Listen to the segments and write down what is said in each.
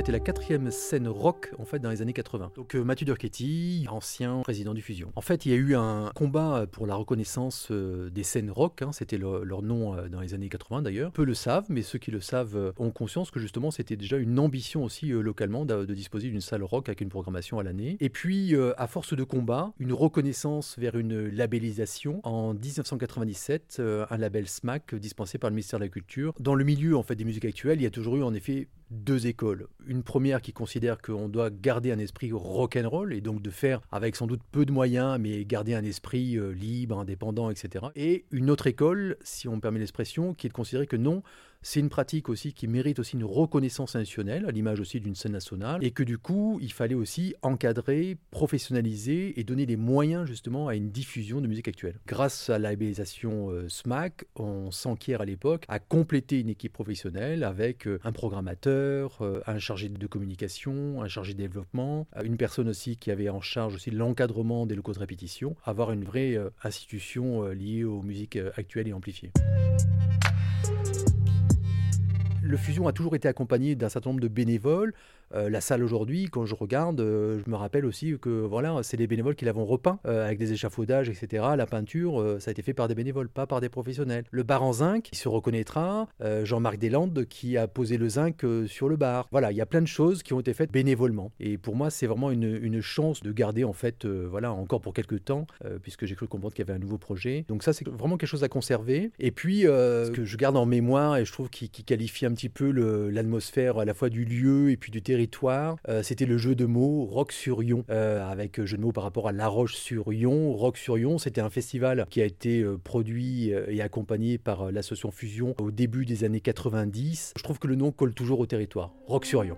C'était la quatrième scène rock en fait dans les années 80. Donc euh, Mathieu Durchetti, ancien président du Fusion. En fait, il y a eu un combat pour la reconnaissance euh, des scènes rock, hein, c'était leur nom euh, dans les années 80 d'ailleurs. Peu le savent, mais ceux qui le savent ont conscience que justement c'était déjà une ambition aussi localement de, disposer d'une salle rock avec une programmation à l'année. Et puis, à force de combat, une reconnaissance vers une labellisation en 1997, un label SMAC dispensé par le ministère de la Culture. Dans le milieu en fait des musiques actuelles, il y a toujours eu en effet deux écoles. Une première qui considère qu'on doit garder un esprit rock'n'roll et donc de faire avec sans doute peu de moyens, mais garder un esprit euh, libre, indépendant, etc. Et une autre école, si on me permet l'expression, qui est de considérer que non, c'est une pratique aussi qui mérite aussi une reconnaissance nationale, à l'image aussi d'une scène nationale, et que du coup, il fallait aussi encadrer, professionnaliser et donner les moyens justement à une diffusion de musique actuelle. Grâce à la labellisation euh, SMAC, on s'enquiert à l'époque à compléter une équipe professionnelle avec euh, un programmateur, euh, un chargé de communication, un chargé de développement, une personne aussi qui avait en charge aussi l'encadrement des locaux de répétition, avoir une vraie institution liée aux musiques actuelles et amplifiées le Fusion a toujours été accompagné d'un certain nombre de bénévoles euh, la salle aujourd'hui, quand je regarde, euh, je me rappelle aussi que voilà, c'est les bénévoles qui l'avons repeint euh, avec des échafaudages, etc. La peinture, ça a été fait par des bénévoles, pas par des professionnels. Le bar en zinc, il se reconnaîtra. Jean-Marc Deslandes qui a posé le zinc sur le bar. Voilà, il y a plein de choses qui ont été faites bénévolement. Et pour moi, c'est vraiment une, chance de garder en fait, voilà, encore pour quelques temps, puisque j'ai cru comprendre qu'il y avait un nouveau projet. Donc ça, c'est vraiment quelque chose à conserver. Et puis, ce que je garde en mémoire et je trouve qui, qualifie un petit peu l'atmosphère à la fois du lieu et puis du territoire euh, c'était le jeu de mots Rock sur Yon, euh, avec jeu de mots par rapport à La Roche sur Yon. Rock sur Yon, c'était un festival qui a été euh, produit et accompagné par l'association Fusion au début des années 90. Je trouve que le nom colle toujours au territoire. Rock sur Yon.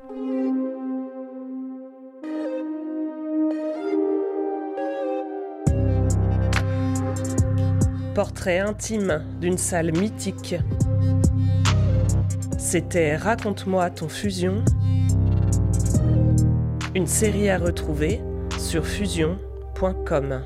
Portrait intime d'une salle mythique. C'était Raconte-moi ton fusion une série à retrouver sur fusion.com.